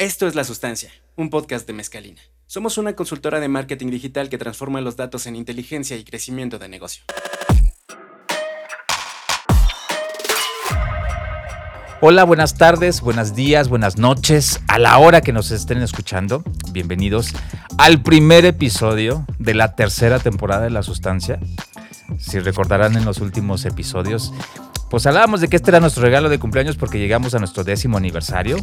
Esto es La Sustancia, un podcast de Mezcalina. Somos una consultora de marketing digital que transforma los datos en inteligencia y crecimiento de negocio. Hola, buenas tardes, buenos días, buenas noches, a la hora que nos estén escuchando. Bienvenidos al primer episodio de la tercera temporada de La Sustancia. Si recordarán en los últimos episodios, pues hablábamos de que este era nuestro regalo de cumpleaños porque llegamos a nuestro décimo aniversario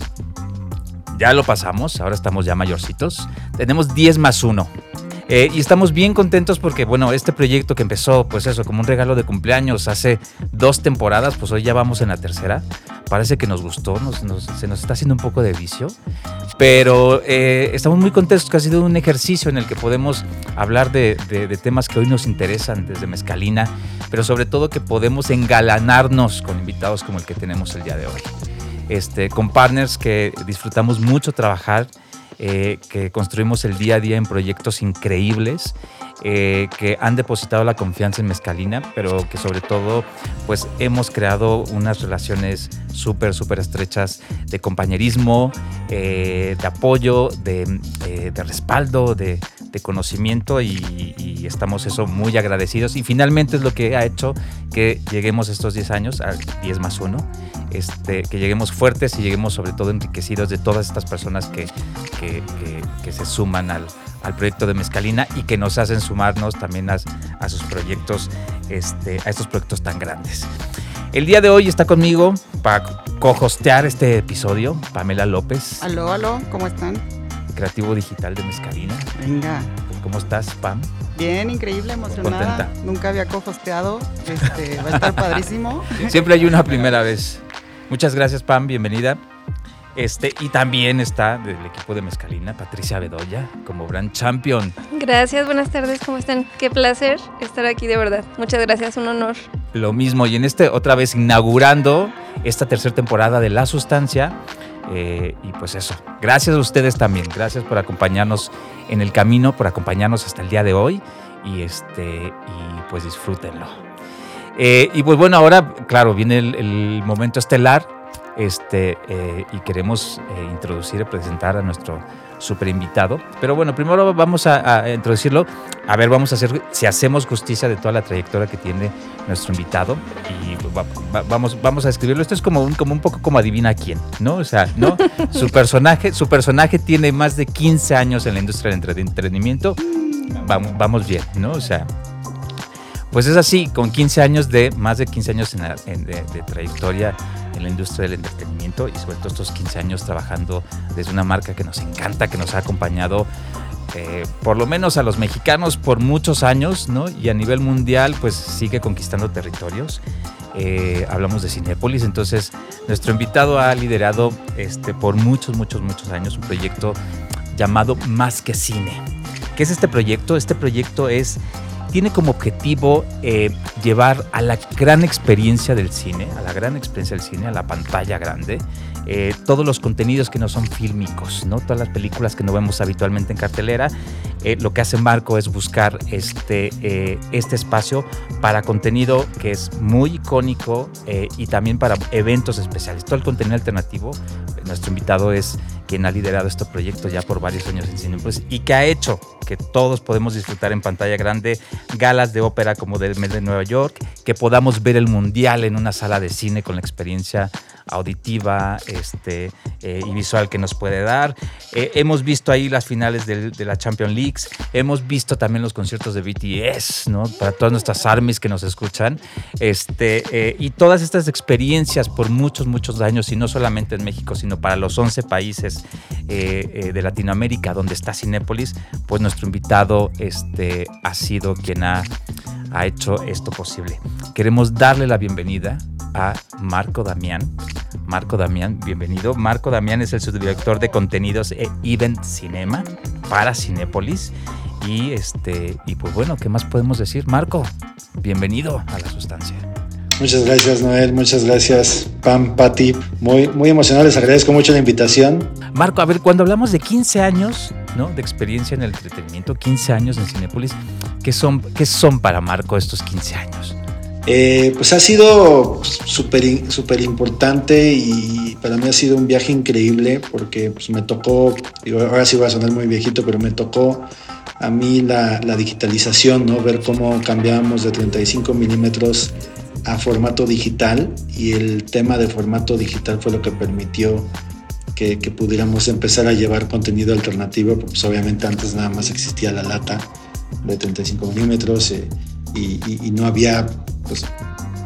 ya lo pasamos, ahora estamos ya mayorcitos. Tenemos 10 más 1. Eh, y estamos bien contentos porque, bueno, este proyecto que empezó, pues eso, como un regalo de cumpleaños hace dos temporadas, pues hoy ya vamos en la tercera. Parece que nos gustó, se nos está haciendo un poco de vicio, pero eh, estamos muy contentos que ha sido un ejercicio en el que podemos hablar de, de temas que hoy nos interesan desde Mezcalina, pero sobre todo que podemos engalanarnos con invitados como el que tenemos el día de hoy este, con partners que disfrutamos mucho trabajar, eh, que construimos el día a día en proyectos increíbles. Eh, que han depositado la confianza en Mezcalina, pero que sobre todo pues hemos creado unas relaciones súper, súper estrechas de compañerismo, eh, de apoyo, de, de respaldo, de, de conocimiento y, estamos eso muy agradecidos. Y finalmente es lo que ha hecho que lleguemos estos 10 años, a 10 más 1, este, que lleguemos fuertes y lleguemos sobre todo enriquecidos de todas estas personas que, que, se suman al, al, proyecto de Mezcalina y que nos hacen sumarnos también a, a sus proyectos, este, a estos proyectos tan grandes. El día de hoy está conmigo para co-hostear este episodio Pamela López. Aló, aló, ¿cómo están? creativo digital de Mezcalina. Venga. ¿Cómo estás, Pam? Bien, increíble, emocionada. Contenta. Nunca había cofosteado. Este, va a estar padrísimo. Siempre hay una primera vez. Muchas gracias, Pam. Bienvenida. Este, y también está del equipo de Mezcalina, Patricia Bedoya, como Brand Champion. Gracias, buenas tardes, ¿cómo están? Qué placer estar aquí, de verdad. Muchas gracias, un honor. Lo mismo, y en este, otra vez inaugurando esta tercera temporada de La Sustancia, eh, y pues eso, gracias a ustedes también, gracias por acompañarnos en el camino, por acompañarnos hasta el día de hoy y, este, y pues disfrútenlo. Eh, y pues bueno, ahora, claro, viene el, momento estelar este, eh, y queremos introducir y presentar a nuestro super invitado. Pero bueno, primero vamos a, introducirlo. A ver, vamos a hacer, si hacemos justicia de toda la trayectoria que tiene nuestro invitado y vamos, vamos a escribirlo. Esto es como un, como un poco como adivina quién, ¿no? O sea, ¿no? su personaje, su personaje tiene más de 15 años en la industria del entretenimiento. Vamos, vamos bien, ¿no? O sea, pues es así, con 15 años de, más de 15 años de trayectoria en la industria del entretenimiento y sobre todo estos 15 años trabajando desde una marca que nos encanta, que nos ha acompañado eh, por lo menos a los mexicanos por muchos años, ¿no? Y a nivel mundial pues sigue conquistando territorios. Eh, hablamos de Cinepolis, entonces nuestro invitado ha liderado este, por muchos, muchos, muchos años un proyecto llamado Más que Cine. ¿Qué es este proyecto? Este proyecto es tiene como objetivo eh, llevar a la gran experiencia del cine, a la gran experiencia del cine, a la pantalla grande, eh, todos los contenidos que no son fílmicos, ¿no? todas las películas que no vemos habitualmente en cartelera. Eh, lo que hace Marco es buscar este, este espacio para contenido que es muy icónico y también para eventos especiales. Todo el contenido alternativo, nuestro invitado es quien ha liderado este proyecto ya por varios años en Cinepolis y que ha hecho que todos podemos disfrutar en pantalla grande galas de ópera como del mes de Nueva York, que podamos ver el mundial en una sala de cine con la experiencia auditiva este, eh, y visual que nos puede dar. Eh, hemos visto ahí las finales de, la Champions League, hemos visto también los conciertos de BTS, ¿no? Para todas nuestras armies que nos escuchan. Este, eh, y todas estas experiencias por muchos, muchos años, y no solamente en México, sino para los 11 países de Latinoamérica donde está Cinépolis, pues nuestro invitado este, ha sido quien ha, ha hecho esto posible. Queremos darle la bienvenida a Marco Damián. Marco Damián, bienvenido. Marco Damián es el subdirector de contenidos e Event Cinema para Cinépolis. Y este, y pues bueno, ¿qué más podemos decir? Marco, bienvenido a la sustancia. Muchas gracias, Noel. Muchas gracias, Pam, Pati. Muy, muy emocionado. Les agradezco mucho la invitación. Marco, a ver, cuando hablamos de 15 años ¿no? de experiencia en el entretenimiento, 15 años en Cinépolis, ¿qué son, ¿qué son para Marco estos 15 años? Eh, pues ha sido súper super importante y para mí ha sido un viaje increíble porque pues me tocó, ahora sí voy a sonar muy viejito, pero me tocó a mí la, digitalización, ¿no? ver cómo cambiábamos de 35 milímetros a formato digital y el tema de formato digital fue lo que permitió que, pudiéramos empezar a llevar contenido alternativo, pues obviamente antes nada más existía la lata de 35 milímetros eh, y, no había pues,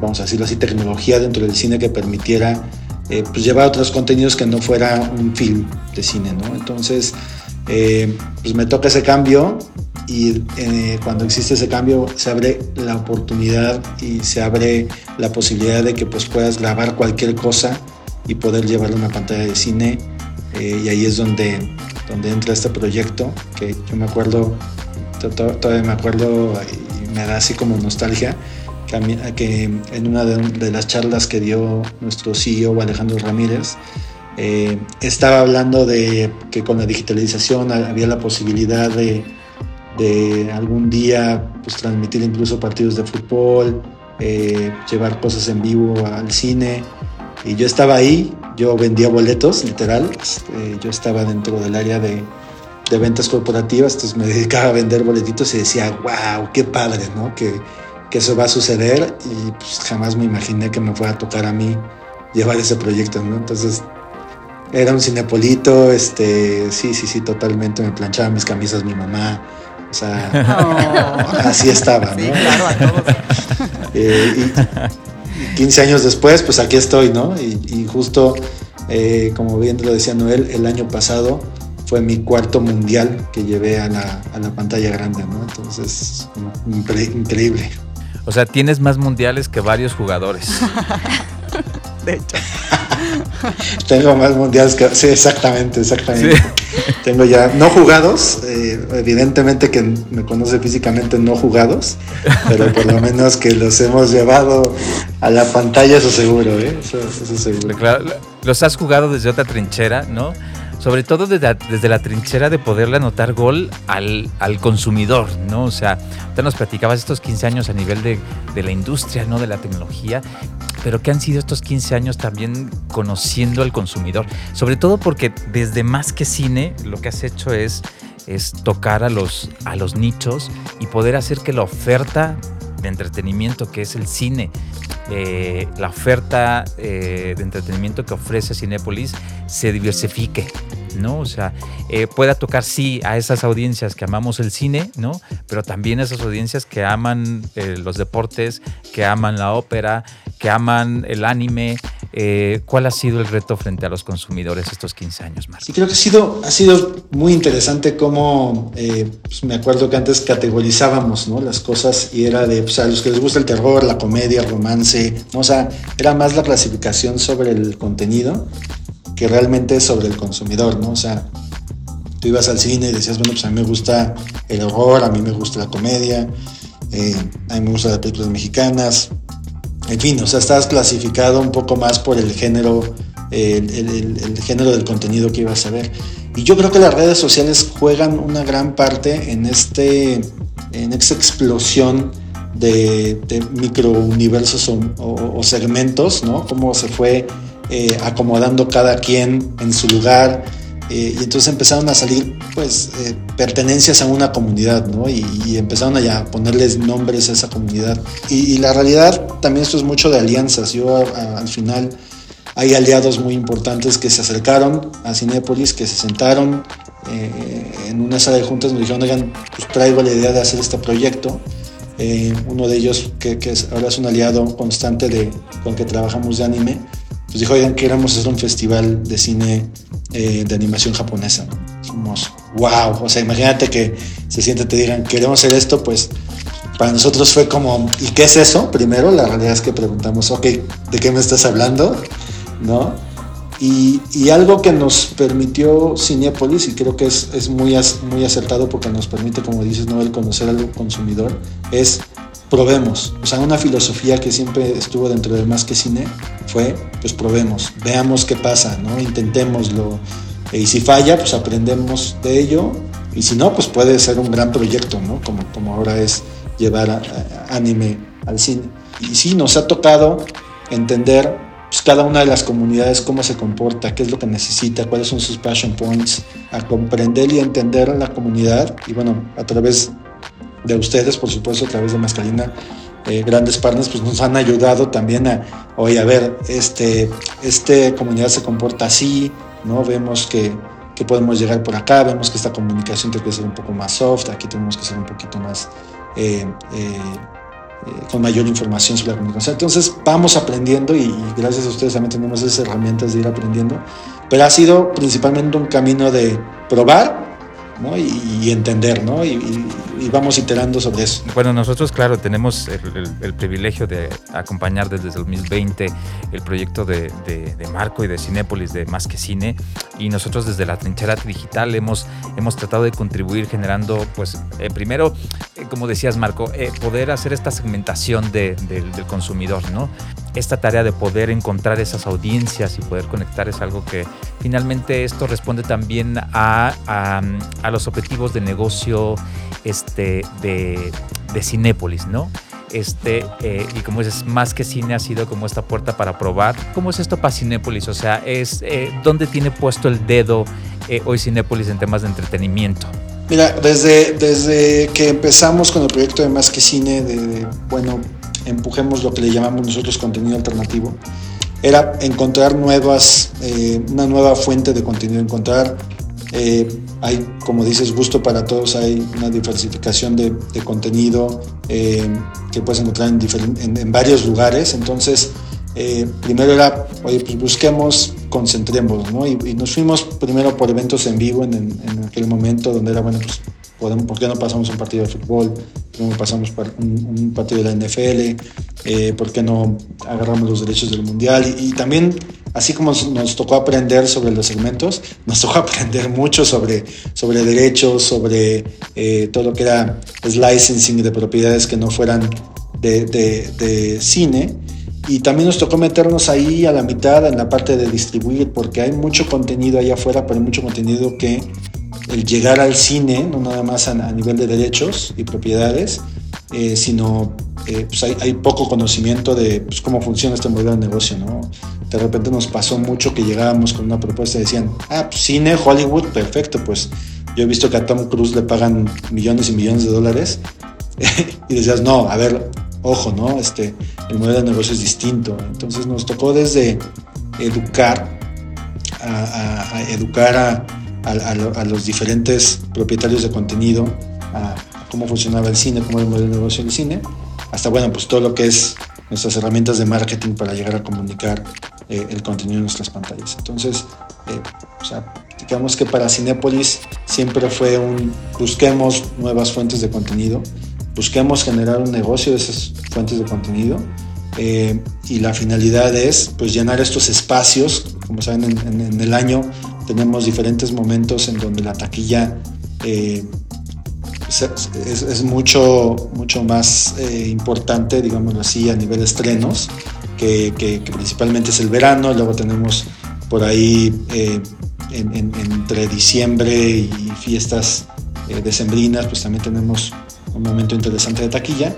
vamos a decirlo así, tecnología dentro del cine que permitiera eh, pues llevar otros contenidos que no fuera un film de cine, ¿no? Entonces, eh, pues me toca ese cambio y eh, cuando existe ese cambio se abre la oportunidad y se abre la posibilidad de que pues puedas grabar cualquier cosa y poder llevarlo a una pantalla de cine y ahí es donde, donde entra este proyecto que yo me acuerdo, todavía me acuerdo me da así como nostalgia que en una de, las charlas que dio nuestro CEO Alejandro Ramírez, eh, estaba hablando de que con la digitalización había la posibilidad de, algún día pues, transmitir incluso partidos de fútbol, eh, llevar cosas en vivo al cine. Y yo estaba ahí, yo vendía boletos, literal. Este, yo estaba dentro del área de, de ventas corporativas, entonces me dedicaba a vender boletitos y decía, wow, qué padre, ¿no? Que, que eso va a suceder y pues jamás me imaginé que me fuera a tocar a mí llevar ese proyecto, ¿no? Entonces era un cinepolito, este, sí, sí, sí, totalmente, me planchaba mis camisas mi mamá, o sea, así estaba, ¿no? Sí, claro, a todos. Eh, y 15 años después, pues aquí estoy, ¿no? Y, justo, eh, como bien lo decía Noel, el año pasado fue mi cuarto mundial que llevé a la, a la pantalla grande, ¿no? Entonces, increíble. O sea, tienes más mundiales que varios jugadores. de hecho. Tengo más mundiales que... Sí, exactamente, exactamente. Tengo ya, no jugados, eh, evidentemente que me conoce físicamente no jugados, pero por lo menos que los hemos llevado a la pantalla, eso seguro, ¿eh? Eso, eso seguro. Claro, los has jugado desde otra trinchera, ¿no? Sobre todo desde la, trinchera de poderle anotar gol al, consumidor, ¿no? O sea, te nos platicabas estos 15 años a nivel de, la industria, ¿no? De la tecnología, pero que han sido estos 15 años también conociendo al consumidor, sobre todo porque desde más que cine, lo que has hecho es, es tocar a los, a los nichos y poder hacer que la oferta de entretenimiento que es el cine, eh, la oferta eh, de entretenimiento que ofrece Cinépolis se diversifique. ¿no? O sea, eh, pueda tocar sí a esas audiencias que amamos el cine, ¿no? Pero también a esas audiencias que aman los deportes, que aman la ópera, que aman el anime. ¿Cuál ha sido el reto frente a los consumidores estos 15 años, más? Sí, creo que ha sido, muy interesante cómo, pues me acuerdo que antes categorizábamos, ¿no? Las cosas y era de, pues, a los que les gusta el terror, la comedia, el romance, o sea, era más la clasificación sobre el contenido que realmente sobre el consumidor, ¿no? O sea, tú ibas al cine y decías, bueno, pues a mí me gusta el horror, a mí me gusta la comedia, eh, a mí me gustan las películas mexicanas, en fin, o sea, estás clasificado un poco más por el género, el, género del contenido que ibas a ver. Y yo creo que las redes sociales juegan una gran parte en, este, en esta explosión de, micro universos o, segmentos, ¿no? Cómo se fue eh, acomodando cada quien en su lugar. Eh, y entonces empezaron a salir pues eh, pertenencias a una comunidad, ¿no? Y, empezaron a, ponerles nombres a esa comunidad. Y, la realidad también esto es mucho de alianzas. Yo al final hay aliados muy importantes que se acercaron a Cinépolis, que se sentaron en una sala de juntas, me dijeron, oigan, pues traigo la idea de hacer este proyecto. Eh, uno de ellos, que, ahora es un aliado constante de, con que trabajamos de anime, pues dijo, oigan, queremos hacer un festival de cine eh, de animación japonesa. Somos, wow, o sea, imagínate que se siente, te digan, queremos hacer esto, pues para nosotros fue como, ¿y qué es eso? Primero, la realidad es que preguntamos, ok, ¿de qué me estás hablando? ¿No? Y, algo que nos permitió Cinepolis, y creo que es, muy, muy acertado porque nos permite, como dices, Noel, conocer al consumidor, es probemos. O sea, una filosofía que siempre estuvo dentro de Más que Cine fue, pues probemos, veamos qué pasa, ¿no? Intentémoslo. Y si falla, pues aprendemos de ello. Y si no, pues puede ser un gran proyecto, ¿no? Como, como ahora es llevar anime al cine. y sí, nos ha tocado entender pues, cada una de las comunidades cómo se comporta, qué es lo que necesita, cuáles son sus passion points, a comprender y entender a la comunidad y bueno, a través de ustedes, por supuesto, a través de Mascalina, eh, grandes partners, pues nos han ayudado también a, oye, a ver, este, este comunidad se comporta así, ¿no? Vemos que, que podemos llegar por acá, vemos que esta comunicación tiene que ser un poco más soft, aquí tenemos que ser un poquito más... Eh, eh, con mayor información sobre la comunicación. Entonces vamos aprendiendo y, gracias a ustedes también tenemos esas herramientas de ir aprendiendo, pero ha sido principalmente un camino de probar, y, entender, ¿no? Y, vamos iterando sobre eso. Bueno, nosotros, claro, tenemos el, privilegio de acompañar desde el 2020 el proyecto de, Marco y de Cinépolis, de Más que Cine, y nosotros desde la trinchera digital hemos, hemos tratado de contribuir generando, pues, eh, primero, como decías, Marco, eh, poder hacer esta segmentación del consumidor, ¿no? esta tarea de poder encontrar esas audiencias y poder conectar es algo que finalmente esto responde también a, a, los objetivos de negocio este, de, de Cinépolis, ¿no? Este, eh, y como dices, más que cine ha sido como esta puerta para probar. ¿Cómo es esto para Cinépolis? O sea, es eh, ¿dónde tiene puesto el dedo hoy Cinépolis en temas de entretenimiento? Mira, desde, desde que empezamos con el proyecto de Más que Cine, de bueno, empujemos lo que le llamamos nosotros contenido alternativo, era encontrar nuevas, eh, una nueva fuente de contenido, encontrar, eh, hay, como dices, gusto para todos, hay una diversificación de, contenido eh, que puedes encontrar en, en, varios lugares, entonces primero era, oye, pues busquemos, concentremos, ¿no? Y, nos fuimos primero por eventos en vivo en, en, aquel momento donde era, bueno, pues ¿por qué no pasamos un partido de fútbol? ¿Por qué no pasamos un, partido de la NFL? Eh, ¿Por qué no agarramos los derechos del Mundial? Y, también, así como nos tocó aprender sobre los segmentos, nos tocó aprender mucho sobre, sobre derechos, sobre eh, todo lo que era licensing de propiedades que no fueran de, de cine. Y también nos tocó meternos ahí a la mitad en la parte de distribuir, porque hay mucho contenido allá afuera, pero hay mucho contenido que el llegar al cine, no nada más a, nivel de derechos y propiedades, eh, sino eh, pues hay, poco conocimiento de pues, cómo funciona este modelo de negocio. ¿no? De repente nos pasó mucho que llegábamos con una propuesta y decían, ah, pues, cine, Hollywood, perfecto, pues yo he visto que a Tom Cruise le pagan millones y millones de dólares. y decías, no, a ver, ojo, ¿no? Este, el modelo de negocio es distinto. Entonces nos tocó desde educar, a educar a a, los diferentes propietarios de contenido, a, cómo funcionaba el cine, cómo era el modelo de negocio del cine, hasta bueno, pues todo lo que es nuestras herramientas de marketing para llegar a comunicar eh, el contenido en nuestras pantallas. Entonces, eh, digamos que para Cinepolis siempre fue un busquemos nuevas fuentes de contenido, busquemos generar un negocio de esas fuentes de contenido eh, y la finalidad es pues llenar estos espacios, como saben en el año tenemos diferentes momentos en donde la taquilla eh, es, mucho, mucho más eh, importante, digámoslo así, a nivel de estrenos, que, principalmente es el verano, luego tenemos por ahí entre diciembre y fiestas decembrinas, pues también tenemos un momento interesante de taquilla.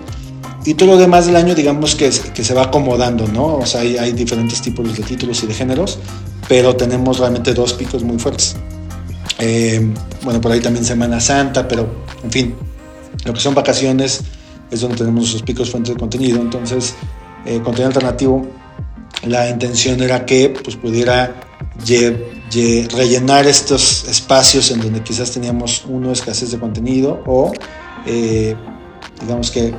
Y todo lo demás del año, digamos que, que se va acomodando, ¿no? O sea, hay, hay diferentes tipos de títulos y de géneros, pero tenemos realmente dos picos muy fuertes. Eh, bueno, por ahí también Semana Santa, pero en fin, lo que son vacaciones es donde tenemos esos picos fuentes de contenido. Entonces, eh, contenido alternativo, la intención era que pues, pudiera rellenar estos espacios en donde quizás teníamos uno escasez de contenido o eh, digamos que,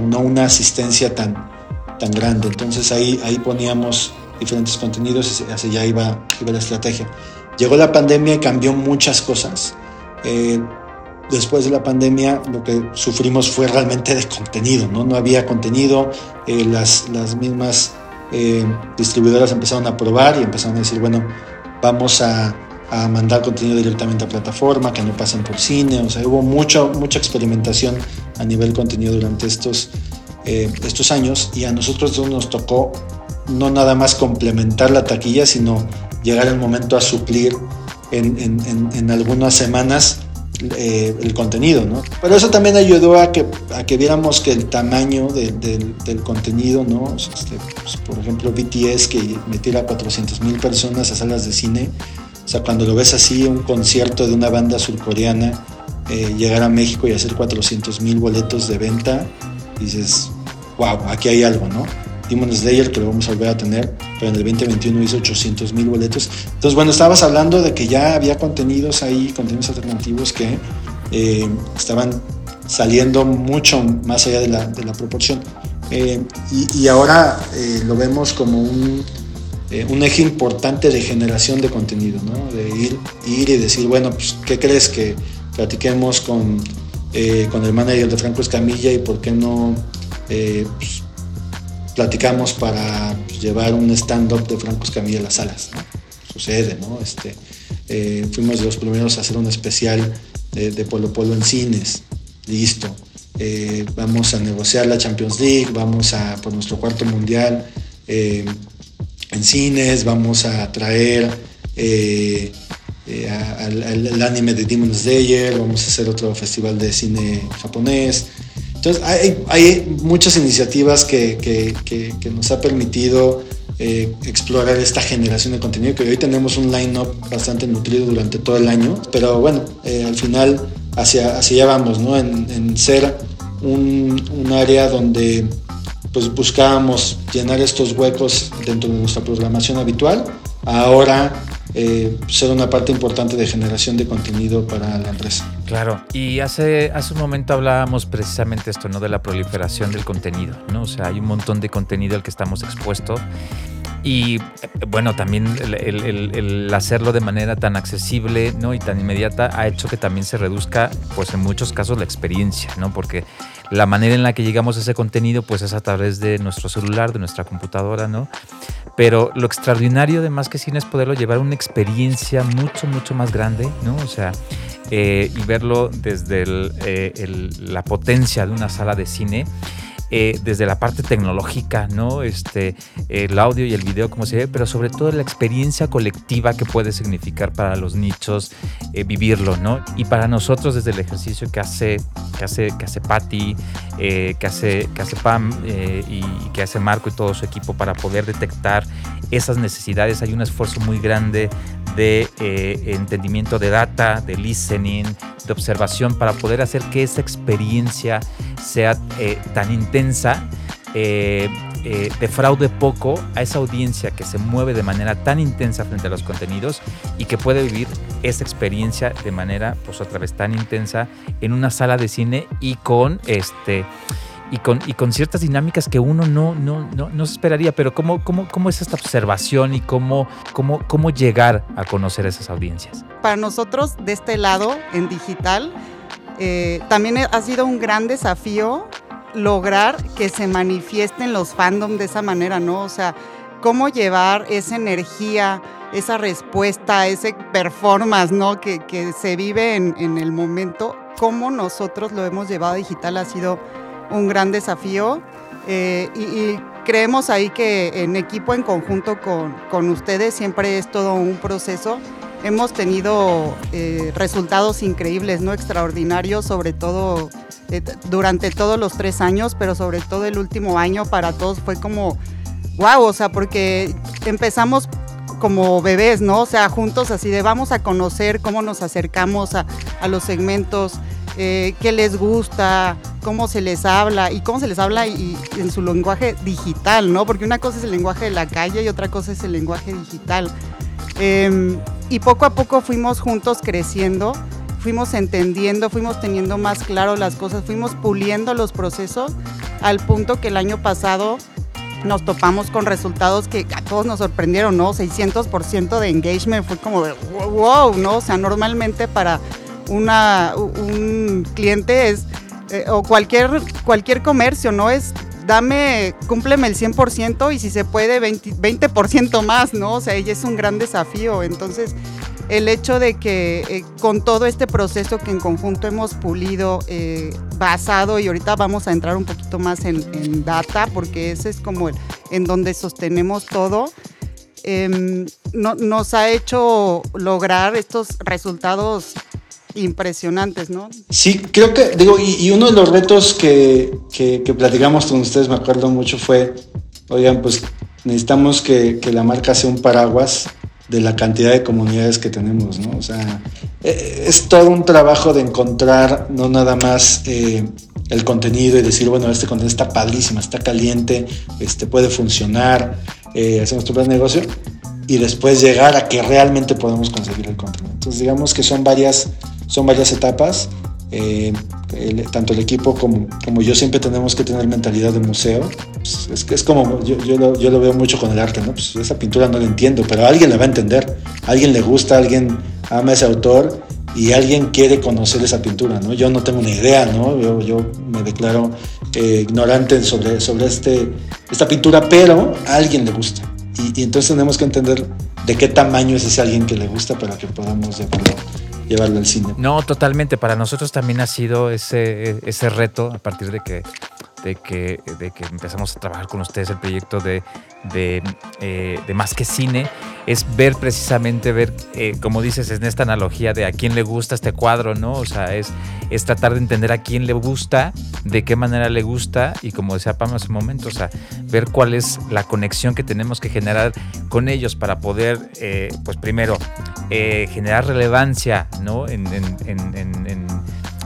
no una asistencia tan, tan grande. Entonces ahí, ahí poníamos diferentes contenidos y hacia allá iba, iba la estrategia. Llegó la pandemia y cambió muchas cosas. Eh, después de la pandemia lo que sufrimos fue realmente de contenido, no, no había contenido, eh, las, las mismas distribuidoras empezaron a probar y empezaron a decir, bueno, vamos a, a, mandar contenido directamente a plataforma, que no pasen por cine, o sea, hubo mucho, mucha experimentación a nivel contenido durante estos, estos años y a nosotros nos tocó no nada más complementar la taquilla, sino llegar el momento a suplir en, algunas semanas eh, el contenido, ¿no? Pero eso también ayudó a que, a que viéramos que el tamaño del contenido, ¿no? Este, pues, por ejemplo, BTS que metiera a 400 mil personas a salas de cine, o sea, cuando lo ves así, un concierto de una banda surcoreana, eh, llegar a México y hacer 400 mil boletos de venta, dices, wow, aquí hay algo, ¿no? Demon Slayer, que lo vamos a volver a tener, pero en el 2021 hizo 800 mil boletos. Entonces, bueno, estabas hablando de que ya había contenidos ahí, contenidos alternativos que eh, estaban saliendo mucho más allá de la, de la proporción. Eh, y, ahora lo vemos como un, un, eje importante de generación de contenido, ¿no? De ir, y decir, bueno, pues, ¿qué crees que platiquemos con, con el manager de Franco Escamilla y por qué no pues, platicamos para pues, llevar un stand-up de Franco Escamilla a las salas. Sucede, ¿no? Este, eh, fuimos de los primeros a hacer un especial de, Polo Polo en cines. Listo. Eh, vamos a negociar la Champions League, vamos a por nuestro cuarto mundial eh, en cines, vamos a traer al, anime de Demon Slayer, vamos a hacer otro festival de cine japonés. Entonces, hay, muchas iniciativas que, nos ha permitido eh, explorar esta generación de contenido, que hoy tenemos un line-up bastante nutrido durante todo el año, pero bueno, eh, al final hacia, hacia allá vamos, ¿no? En, ser un, área donde pues buscábamos llenar estos huecos dentro de nuestra programación habitual, ahora eh, ser una parte importante de generación de contenido para la empresa. Claro, y hace, hace un momento hablábamos precisamente esto, ¿no? De la proliferación del contenido, ¿no? O sea, hay un montón de contenido al que estamos expuestos. Y bueno, también el, hacerlo de manera tan accesible ¿no? y tan inmediata ha hecho que también se reduzca, pues en muchos casos, la experiencia, ¿no? Porque la manera en la que llegamos a ese contenido, pues es a través de nuestro celular, de nuestra computadora, ¿no? Pero lo extraordinario de más que cine es poderlo llevar a una experiencia mucho, mucho más grande, ¿no? O sea, eh, y verlo desde eh, la potencia de una sala de cine eh, desde la parte tecnológica, ¿no? Este, el audio y el video, como se ve, pero sobre todo la experiencia colectiva que puede significar para los nichos eh, vivirlo, ¿no? Y para nosotros desde el ejercicio que hace, que hace, que hace Patty, eh, que, hace, que hace Pam y, que hace Marco y todo su equipo para poder detectar esas necesidades, hay un esfuerzo muy grande de entendimiento de data, de listening, de observación para poder hacer que esa experiencia sea tan intensa eh, eh, defraude poco a esa audiencia que se mueve de manera tan intensa frente a los contenidos y que puede vivir esa experiencia de manera, pues otra vez, tan intensa en una sala de cine y con este. Y con, y con ciertas dinámicas que uno no, no, no, no se esperaría, pero ¿cómo, cómo, cómo es esta observación y cómo, cómo, cómo llegar a conocer esas audiencias? Para nosotros, de este lado, en digital, eh, también ha sido un gran desafío lograr que se manifiesten los fandom de esa manera, ¿no? O sea, cómo llevar esa energía, esa respuesta, ese performance, ¿no? Que, se vive en, el momento, cómo nosotros lo hemos llevado a digital ha sido un gran desafío. Eh, y, creemos ahí que en equipo, en conjunto con, con ustedes, siempre es todo un proceso hemos tenido eh, resultados increíbles, ¿no? Extraordinarios, sobre todo eh, durante todos los tres años, pero sobre todo el último año para todos fue como, wow, o sea, porque empezamos como bebés, ¿no? O sea, juntos así de vamos a conocer cómo nos acercamos a, los segmentos, eh, qué les gusta, cómo se les habla y cómo se les habla y, en su lenguaje digital, ¿no? Porque una cosa es el lenguaje de la calle y otra cosa es el lenguaje digital. Em, y poco a poco fuimos juntos creciendo, fuimos entendiendo, fuimos teniendo más claro las cosas, fuimos puliendo los procesos al punto que el año pasado nos topamos con resultados que a todos nos sorprendieron, ¿no? 600% de engagement fue como wow, ¿no? O sea, normalmente para una, un cliente es, eh, o cualquier, cualquier comercio, ¿no? Es dame, cúmpleme el 100% y si se puede 20%, más, ¿no? O sea, ella es un gran desafío. Entonces, el hecho de que eh, con todo este proceso que en conjunto hemos pulido, eh, basado, y ahorita vamos a entrar un poquito más en, data, porque ese es como en donde sostenemos todo, em, no, nos ha hecho lograr estos resultados impresionantes, ¿no? Sí, creo que, digo, y, uno de los retos que, que, platicamos con ustedes, me acuerdo mucho, fue, oigan, pues necesitamos que, que la marca sea un paraguas de la cantidad de comunidades que tenemos, ¿no? O sea, e, es todo un trabajo de encontrar no nada más eh, el contenido y decir, bueno, este contenido está padrísimo, está caliente, este puede funcionar, eh, hacemos tu plan de negocio y después llegar a que realmente podemos conseguir el contenido. Entonces, digamos que son varias, son varias etapas. Eh, tanto el equipo como, yo siempre tenemos que tener mentalidad de museo. Pues, es, es como, yo, lo, veo mucho con el arte. Pues esa pintura no la entiendo, pero alguien la va a entender, alguien le gusta, alguien ama ese autor y alguien quiere conocer esa pintura, ¿no? Yo no tengo ni idea, ¿no? Yo, me declaro eh, ignorante sobre, este, esta pintura, pero a alguien le gusta. Y, y, entonces tenemos que entender de qué tamaño es ese alguien que le gusta para que podamos llevarlo llevarlo al cine. No, totalmente. Para nosotros también ha sido ese, ese reto a partir de que de que, de que empezamos a trabajar con ustedes el proyecto de, de, eh, Más que Cine, es ver precisamente, ver, eh, como dices, en esta analogía de a quién le gusta este cuadro, ¿no? O sea, es, es tratar de entender a quién le gusta, de qué manera le gusta y como decía Pam hace un momento, o sea, ver cuál es la conexión que tenemos que generar con ellos para poder, eh, pues primero, generar relevancia, ¿no? en, en, en,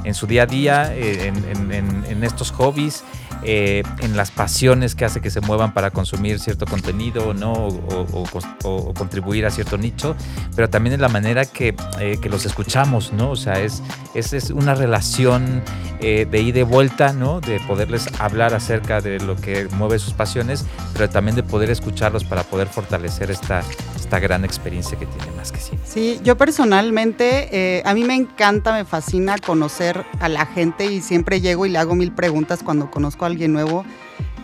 en su día a día, en, estos hobbies eh, en las pasiones que hace que se muevan para consumir cierto contenido ¿no? o, contribuir a cierto nicho, pero también en la manera que, eh, que los escuchamos, ¿no? O sea, es, es, es una relación eh, de ida y vuelta, ¿no? De poderles hablar acerca de lo que mueve sus pasiones, pero también de poder escucharlos para poder fortalecer esta, esta gran experiencia que tiene más que sí. Sí, yo personalmente, a mí me encanta, me fascina conocer a la gente y siempre llego y le hago mil preguntas cuando conozco a alguien nuevo.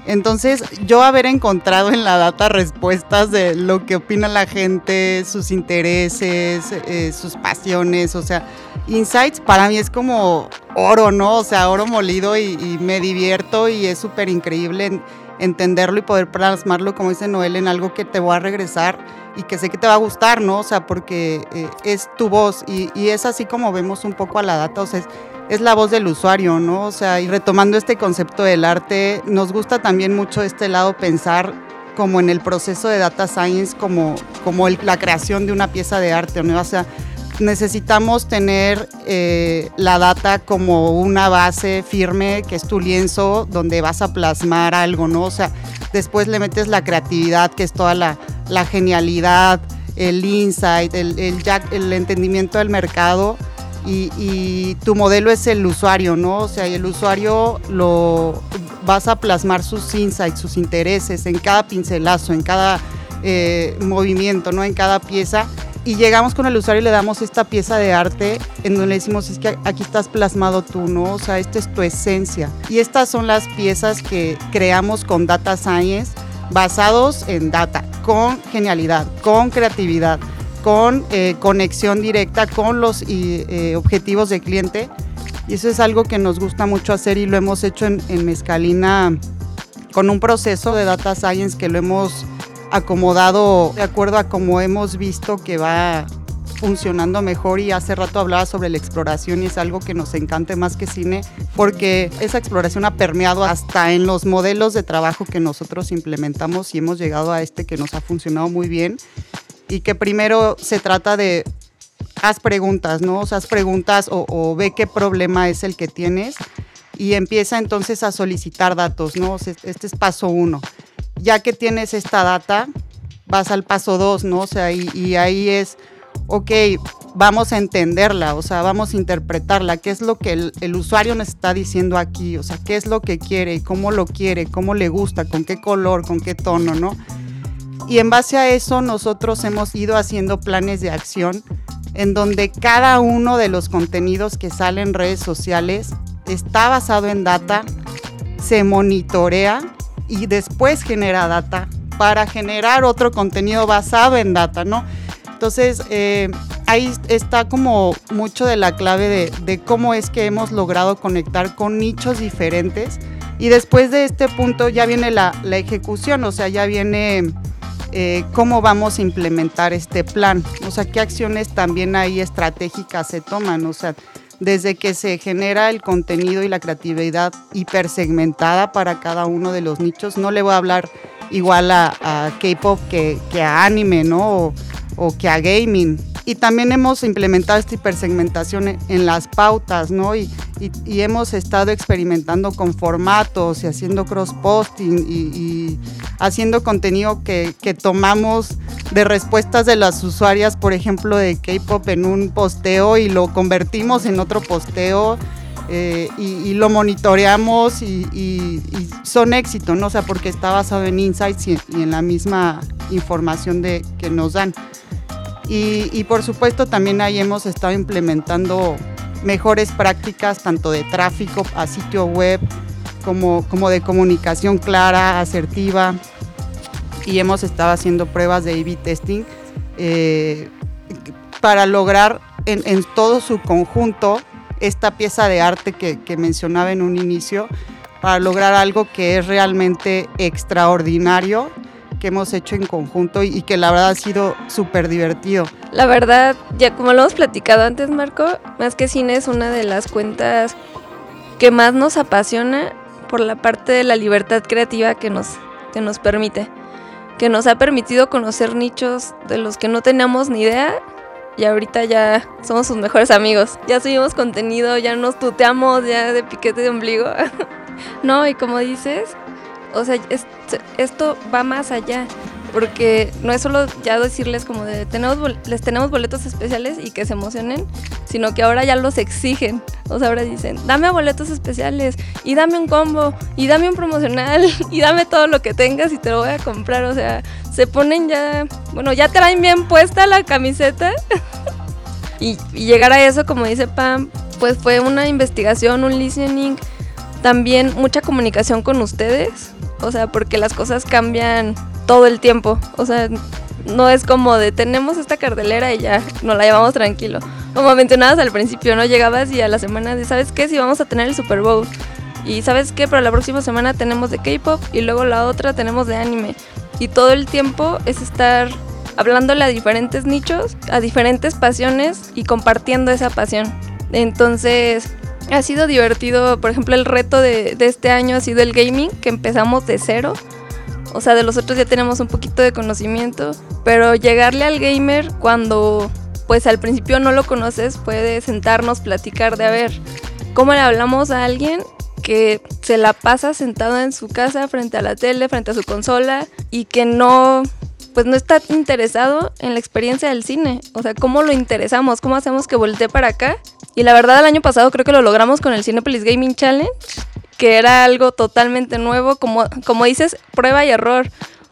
Entonces, yo haber encontrado en la data respuestas de lo que opina la gente, sus intereses, eh, sus pasiones, o sea, insights para mí es como oro, ¿no? O sea, oro molido y, me divierto y es súper increíble entenderlo y poder plasmarlo, como dice Noel, en algo que te voy a regresar y que sé que te va a gustar, ¿no? O sea, porque eh, es tu voz y, y, es así como vemos un poco a la data, o sea, es, es la voz del usuario, ¿no? O sea, y retomando este concepto del arte, nos gusta también mucho este lado pensar como en el proceso de data science, como, como la creación de una pieza de arte, ¿no? O sea, necesitamos tener eh, la data como una base firme, que es tu lienzo, donde vas a plasmar algo, ¿no? O sea, después le metes la creatividad, que es toda la, genialidad, el insight, el, el, el entendimiento del mercado y, tu modelo es el usuario, ¿no? O sea, y el usuario lo vas a plasmar sus insights, sus intereses en cada pincelazo, en cada eh, movimiento, ¿no? En cada pieza. Y llegamos con el usuario y le damos esta pieza de arte en donde le decimos, es que aquí estás plasmado tú, ¿no? O sea, esta es tu esencia. Y estas son las piezas que creamos con Data Science basados en data, con genialidad, con creatividad con eh, conexión directa con los eh, objetivos del cliente. Y eso es algo que nos gusta mucho hacer y lo hemos hecho en, en Mezcalina con un proceso de data science que lo hemos acomodado de acuerdo a cómo hemos visto que va funcionando mejor y hace rato hablaba sobre la exploración y es algo que nos encanta más que cine porque esa exploración ha permeado hasta en los modelos de trabajo que nosotros implementamos y hemos llegado a este que nos ha funcionado muy bien y que primero se trata de haz preguntas, ¿no? O sea, haz preguntas o, ve qué problema es el que tienes y empieza entonces a solicitar datos, ¿no? Este es paso uno. Ya que tienes esta data, vas al paso dos, ¿no? O sea, y, ahí es, ok, vamos a entenderla, o sea, vamos a interpretarla, qué es lo que el, el, usuario nos está diciendo aquí, o sea, qué es lo que quiere, cómo lo quiere, cómo le gusta, con qué color, con qué tono, ¿no? Y en base a eso nosotros hemos ido haciendo planes de acción en donde cada uno de los contenidos que salen en redes sociales está basado en data, se monitorea y después genera data para generar otro contenido basado en data, ¿no? Entonces, eh, ahí está como mucho de la clave de, cómo es que hemos logrado conectar con nichos diferentes. Y después de este punto ya viene la ejecución, o sea, ya viene eh, cómo vamos a implementar este plan, o sea, qué acciones también ahí estratégicas se toman, o sea, desde que se genera el contenido y la creatividad hipersegmentada para cada uno de los nichos, no le voy a hablar igual a, K-pop que, a anime, ¿no? o que a gaming y también hemos implementado esta hipersegmentación en las pautas, ¿no? Y, hemos estado experimentando con formatos y haciendo cross-posting y, haciendo contenido que, tomamos de respuestas de las usuarias, por ejemplo, de K-pop en un posteo y lo convertimos en otro posteo. Eh, y, lo monitoreamos y, son éxito, ¿no? O sea, porque está basado en insights y, en la misma información de, que nos dan. Y, por supuesto también ahí hemos estado implementando mejores prácticas tanto de tráfico a sitio web como, como de comunicación clara, asertiva. Y hemos estado haciendo pruebas de A-B testing eh, para lograr en, todo su conjunto esta pieza de arte que, que mencionaba en un inicio, para lograr algo que es realmente extraordinario que hemos hecho en conjunto y, que la verdad ha sido súper divertido. La verdad, ya como lo hemos platicado antes, Marco, más que cine es una de las cuentas que más nos apasiona por la parte de la libertad creativa que nos, que nos permite, que nos ha permitido conocer nichos de los que no teníamos ni idea y ahorita ya somos sus mejores amigos. Ya subimos contenido, ya nos tuteamos, ya de piquete de ombligo. no, y como dices, o sea, esto va más allá. Porque no es solo ya decirles como de tenemos les tenemos boletos especiales y que se emocionen, sino que ahora ya los exigen. O sea, ahora dicen, dame boletos especiales, y dame un combo, y dame un promocional, y dame todo lo que tengas y te lo voy a comprar. O sea, se ponen ya, bueno, ya traen bien puesta la camiseta. y, y llegar a eso, como dice Pam, pues fue una investigación, un listening, también mucha comunicación con ustedes o sea, porque las cosas cambian todo el tiempo. O sea, no es como de tenemos esta cartelera y ya nos la llevamos tranquilo. Como mencionabas al principio, ¿no? Llegabas y a la semana de, ¿sabes qué? Si vamos a tener el Super Bowl. Y ¿sabes qué? Para la próxima semana tenemos de K-pop y luego la otra tenemos de anime. Y todo el tiempo es estar hablándole a diferentes nichos, a diferentes pasiones y compartiendo esa pasión. Entonces, ha sido divertido, por ejemplo, el reto de, este año ha sido el gaming, que empezamos de cero. O sea, de los otros ya tenemos un poquito de conocimiento, pero llegarle al gamer cuando pues al principio no lo conoces, puede sentarnos, platicar de a ver, ¿cómo le hablamos a alguien que se la pasa sentado en su casa frente a la tele, frente a su consola y que no pues no está interesado en la experiencia del cine. O sea, ¿cómo lo interesamos? ¿Cómo hacemos que voltee para acá? Y la verdad, el año pasado creo que lo logramos con el Cinepolis Gaming Challenge, que era algo totalmente nuevo, como, como dices, prueba y error.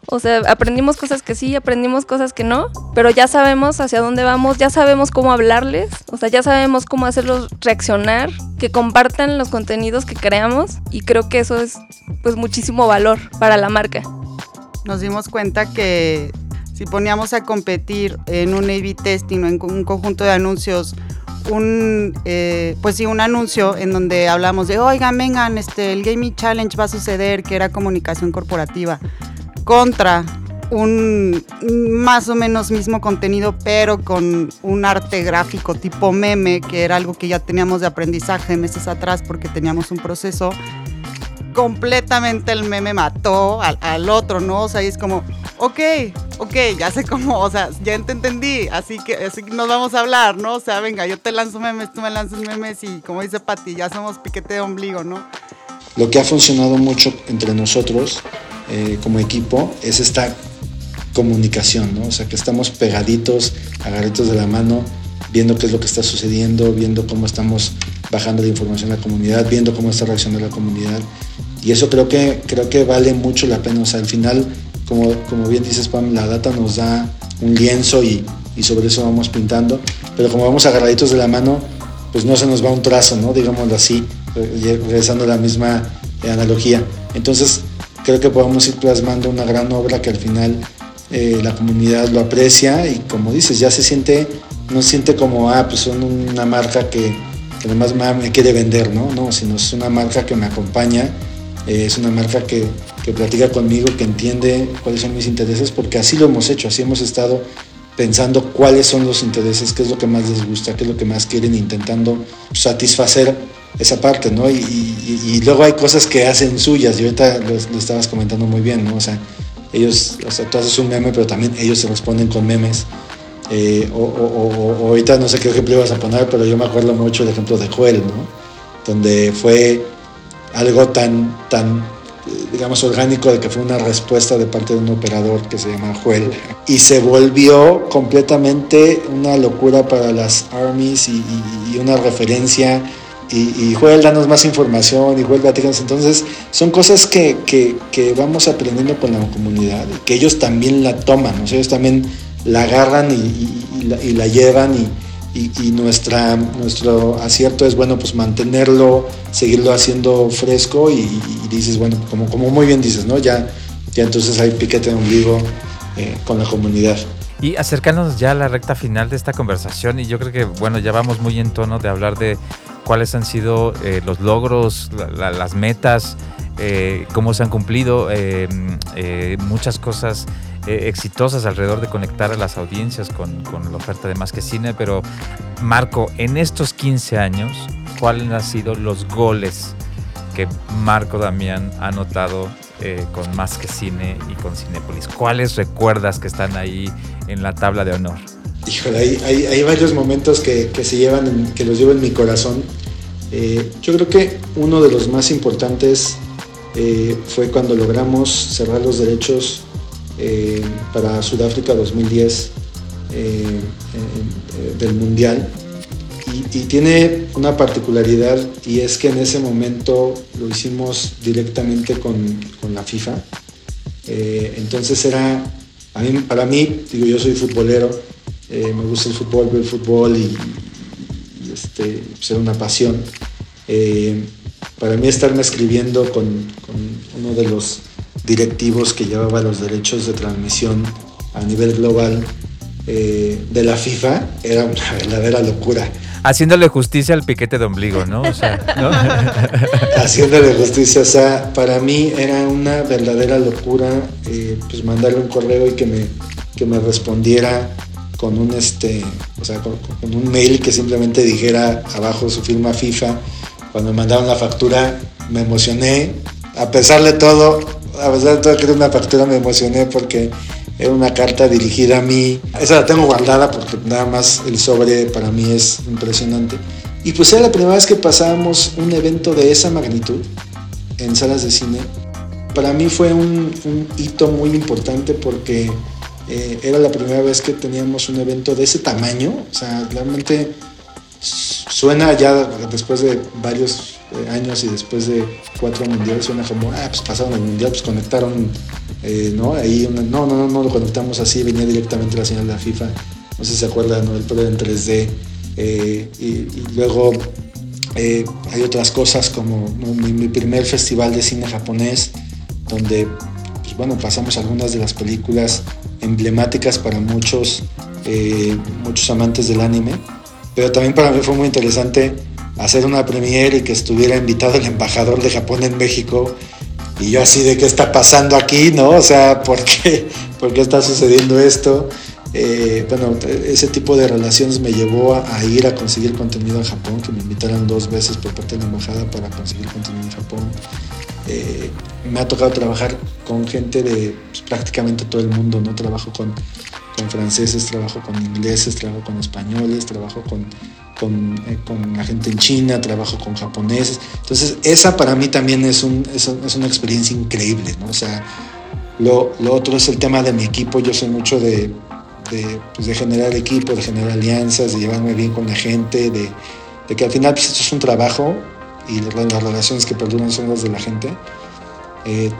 O sea, aprendimos cosas que sí, aprendimos cosas que no, pero ya sabemos hacia dónde vamos, ya sabemos cómo hablarles, o sea, ya sabemos cómo hacerlos reaccionar, que compartan los contenidos que creamos y creo que eso es pues muchísimo valor para la marca nos dimos cuenta que si poníamos a competir en un A-B testing o en un conjunto de anuncios, un, eh, pues sí, un anuncio en donde hablamos de, oigan, vengan, este, el Gaming Challenge va a suceder, que era comunicación corporativa, contra un más o menos mismo contenido, pero con un arte gráfico tipo meme, que era algo que ya teníamos de aprendizaje meses atrás porque teníamos un proceso completamente el meme mató al, otro, ¿no? O sea, es como, ok, ok, ya sé cómo, o sea, ya te entendí, así que, así nos vamos a hablar, ¿no? O sea, venga, yo te lanzo memes, tú me lanzas memes y como dice Pati, ya somos piquete de ombligo, ¿no? Lo que ha funcionado mucho entre nosotros eh, como equipo es esta comunicación, ¿no? O sea, que estamos pegaditos, agarritos de la mano, viendo qué es lo que está sucediendo, viendo cómo estamos bajando de información a la comunidad, viendo cómo está reaccionando la comunidad. Y eso creo que, creo que vale mucho la pena. O sea, al final, como, como bien dices, Pam, la data nos da un lienzo y, y sobre eso vamos pintando. Pero como vamos agarraditos de la mano, pues no se nos va un trazo, ¿no? Digámoslo así, regresando a la misma analogía. Entonces, creo que podemos ir plasmando una gran obra que al final eh, la comunidad lo aprecia y como dices, ya se siente, no se siente como, ah, pues son una marca que, que además me quiere vender, ¿no? No, sino es una marca que me acompaña Eh, es una marca que, que platica conmigo, que entiende cuáles son mis intereses, porque así lo hemos hecho, así hemos estado pensando cuáles son los intereses, qué es lo que más les gusta, qué es lo que más quieren, intentando satisfacer esa parte, ¿no? Y, luego hay cosas que hacen suyas, y ahorita lo, estabas comentando muy bien, ¿no? O sea, ellos, o sea, tú haces un meme, pero también ellos se responden con memes. Eh, o, o, ahorita no sé qué ejemplo ibas a poner, pero yo me acuerdo mucho del ejemplo de Joel, ¿no? Donde fue algo tan, tan digamos, orgánico de que fue una respuesta de parte de un operador que se llama Joel. Y se volvió completamente una locura para las armies y, una referencia. Y, y, danos más información, y Joel, platícanos. Entonces, son cosas que, que, que, vamos aprendiendo con la comunidad, que ellos también la toman, o sea, ellos también la agarran y, la, y la llevan y y, nuestra, nuestro acierto es, bueno, pues mantenerlo, seguirlo haciendo fresco y, dices, bueno, como, como muy bien dices, ¿no? Ya, ya entonces hay piquete de ombligo eh, con la comunidad. Y acercándonos ya a la recta final de esta conversación y yo creo que, bueno, ya vamos muy en tono de hablar de cuáles han sido eh, los logros, las metas, eh, cómo se han cumplido, muchas cosas eh, exitosas alrededor de conectar a las audiencias con, la oferta de Más que Cine, pero Marco, en estos 15 años, ¿cuáles han sido los goles que Marco Damián ha notado eh, con Más que Cine y con Cinépolis? ¿Cuáles recuerdas que están ahí en la tabla de honor? Híjole, hay, hay, varios momentos que, se llevan, que los llevo en mi corazón. Eh, yo creo que uno de los más importantes fue cuando logramos cerrar los derechos eh, para Sudáfrica 2010 eh, eh, del Mundial. Y, tiene una particularidad y es que en ese momento lo hicimos directamente con, con la FIFA. entonces era, para mí, digo, yo soy futbolero, me gusta el fútbol, veo el fútbol y, este, pues una pasión. para mí estarme escribiendo con uno de los directivos que llevaba los derechos de transmisión a nivel global eh, de la FIFA era una verdadera locura. Haciéndole justicia al piquete de ombligo, ¿no? O sea, Haciéndole justicia, o sea, para mí era una verdadera locura eh, pues mandarle un correo y que me, que me respondiera con un este, o sea, con, un mail que simplemente dijera abajo su firma FIFA. Cuando me mandaron la factura me emocioné. A pesar de todo, a pesar de todo que era una factura me emocioné porque era una carta dirigida a mí. Esa la tengo guardada porque nada más el sobre para mí es impresionante. Y pues era la primera vez que pasábamos un evento de esa magnitud en salas de cine. Para mí fue un, hito muy importante porque eh, era la primera vez que teníamos un evento de ese tamaño. O sea, realmente suena ya después de varios eh, años y después de cuatro mundiales suena como, ah, pues pasaron el mundial, pues conectaron, eh, ¿no? Ahí, no, no, no, no lo conectamos así, venía directamente la señal de la FIFA, no sé si se acuerdan, ¿no? El poder en 3D. Eh, y, luego hay otras cosas como mi, primer festival de cine japonés, donde, pues bueno, pasamos algunas de las películas emblemáticas para muchos, muchos amantes del anime pero también para mí fue muy interesante hacer una premiere y que estuviera invitado el embajador de Japón en México y yo así de qué está pasando aquí, ¿no? O sea, ¿por qué, ¿Por qué está sucediendo esto? Eh, bueno, ese tipo de relaciones me llevó a, ir a conseguir contenido en Japón, que me invitaron dos veces por parte de la embajada para conseguir contenido en Japón. Eh, me ha tocado trabajar con gente de pues, prácticamente todo el mundo, ¿no? Trabajo con con franceses, trabajo con ingleses, trabajo con españoles, trabajo con, con, eh, con, la gente en China, trabajo con japoneses. Entonces, esa para mí también es, un, es, es una experiencia increíble, ¿no? O sea, lo, lo, otro es el tema de mi equipo. Yo soy mucho de, de, pues, generar equipo, de generar alianzas, de llevarme bien con la gente, de, de que al final pues, esto es un trabajo y las relaciones que perduran son las de la gente. Eh,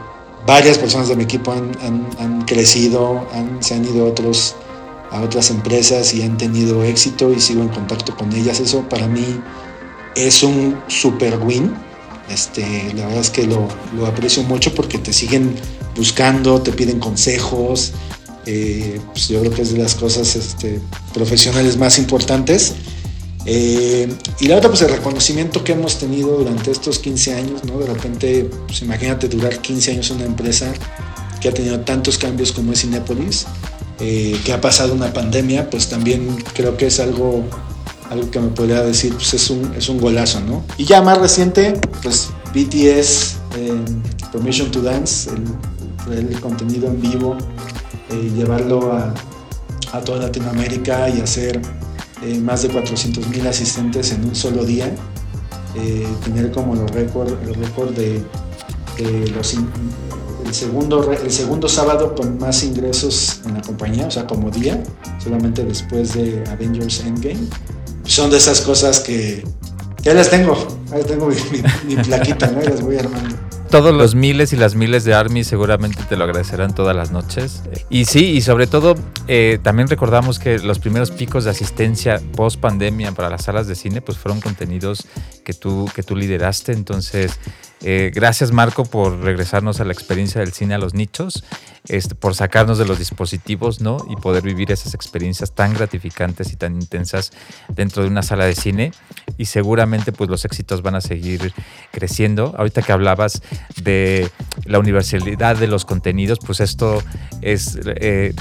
varias personas de mi equipo han, crecido, se han ido a, otros, a otras empresas y han tenido éxito y sigo en contacto con ellas. Eso para mí es un super win. Este, la verdad es que lo, aprecio mucho porque te siguen buscando, te piden consejos. Eh, pues yo creo que es de las cosas este, profesionales más importantes. Eh, y la otra, pues el reconocimiento que hemos tenido durante estos 15 años, ¿no? De repente, pues imagínate durar 15 años una empresa que ha tenido tantos cambios como es Cinepolis, eh, que ha pasado una pandemia, pues también creo que es algo, algo que me podría decir, pues es un, es un golazo, ¿no? Y ya más reciente, pues BTS, eh, Permission to Dance, el, contenido en vivo, llevarlo a, a toda Latinoamérica y hacer eh, más de 400 mil asistentes en un solo día, eh, tener como los récords récord de, los el segundo, el segundo sábado con más ingresos en la compañía, o sea, como día, solamente después de Avengers Endgame. Son de esas cosas que ya las tengo, ahí tengo mi, plaquita, ¿no? Y las voy armando todos los miles y las miles de Army seguramente te lo agradecerán todas las noches. Y sí, y sobre todo eh, también recordamos que los primeros picos de asistencia post pandemia para las salas de cine pues fueron contenidos que tú, que tú lideraste. Entonces, eh, gracias Marco por regresarnos a la experiencia del cine a los nichos, este, por sacarnos de los dispositivos ¿no? y poder vivir esas experiencias tan gratificantes y tan intensas dentro de una sala de cine. Y seguramente pues los éxitos van a seguir creciendo. Ahorita que hablabas de la universalidad de los contenidos, pues esto es... Eh,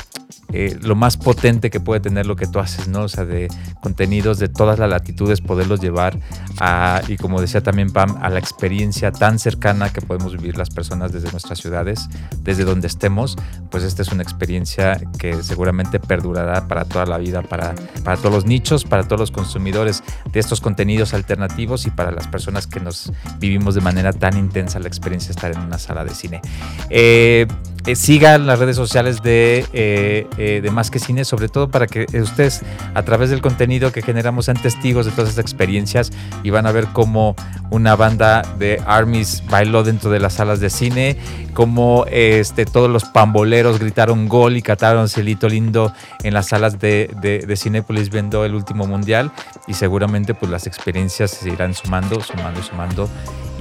eh, lo más potente que puede tener lo que tú haces, ¿no? O sea, de contenidos de todas las latitudes, poderlos llevar a, y como decía también Pam, a la experiencia tan cercana que podemos vivir las personas desde nuestras ciudades, desde donde estemos, pues esta es una experiencia que seguramente perdurará para toda la vida, para, para todos los nichos, para todos los consumidores de estos contenidos alternativos y para las personas que nos vivimos de manera tan intensa la experiencia de estar en una sala de cine. Eh, eh, sigan las redes sociales de, eh, eh, de Más que Cine, sobre todo para que ustedes a través del contenido que generamos sean testigos de todas estas experiencias y van a ver cómo una banda de Armies bailó dentro de las salas de cine, cómo este, todos los pamboleros gritaron gol y cataron cielito lindo en las salas de, de, de viendo el último mundial. Y seguramente pues las experiencias se irán sumando, sumando, sumando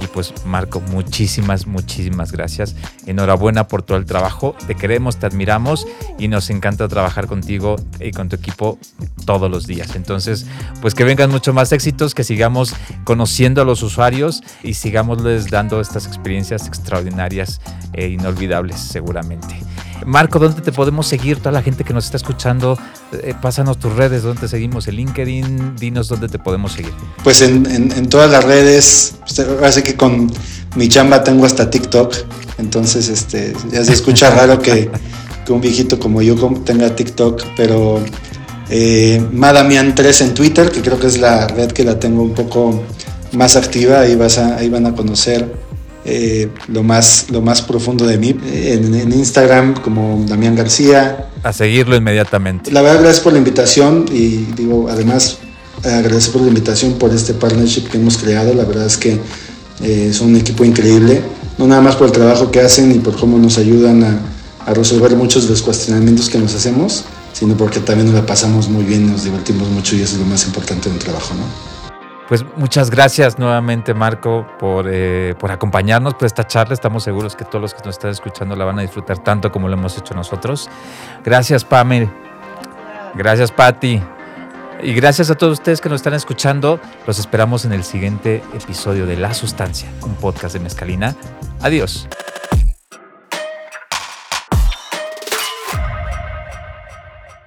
y pues Marco, muchísimas, muchísimas gracias. Enhorabuena por todo el trabajo. Te queremos, te admiramos y nos encanta trabajar contigo y con tu equipo todos los días. Entonces, pues que vengan mucho más éxitos, que sigamos conociendo a los usuarios y sigámosles dando estas experiencias extraordinarias e inolvidables seguramente. Marco, ¿dónde te podemos seguir? Toda la gente que nos está escuchando, eh, pásanos tus redes, ¿dónde te seguimos? El LinkedIn, dinos dónde te podemos seguir. Pues en, todas las redes, pues, que con mi chamba tengo hasta TikTok, entonces este, ya se escucha raro que, un viejito como yo tenga TikTok, pero eh, Madamian3 en Twitter, que creo que es la red que la tengo un poco más activa, ahí, vas ahí van a conocer eh, lo, más, lo más profundo de mí. En, Instagram como Damián García. A seguirlo inmediatamente. La verdad, gracias por la invitación y digo, además, agradecer por la invitación, por este partnership que hemos creado. La verdad es que eh, son un equipo increíble, no nada más por el trabajo que hacen y por cómo nos ayudan a, a resolver muchos de los cuestionamientos que nos hacemos, sino porque también nos la pasamos muy bien, nos divertimos mucho y eso es lo más importante en el trabajo, ¿no? Pues muchas gracias nuevamente, Marco, por, eh, por acompañarnos por esta charla. Estamos seguros que todos los que nos están escuchando la van a disfrutar tanto como lo hemos hecho nosotros. Gracias, Pamela. Gracias, Patti. Y gracias a todos ustedes que nos están escuchando. Los esperamos en el siguiente episodio de La Sustancia, un podcast de Mezcalina. Adiós.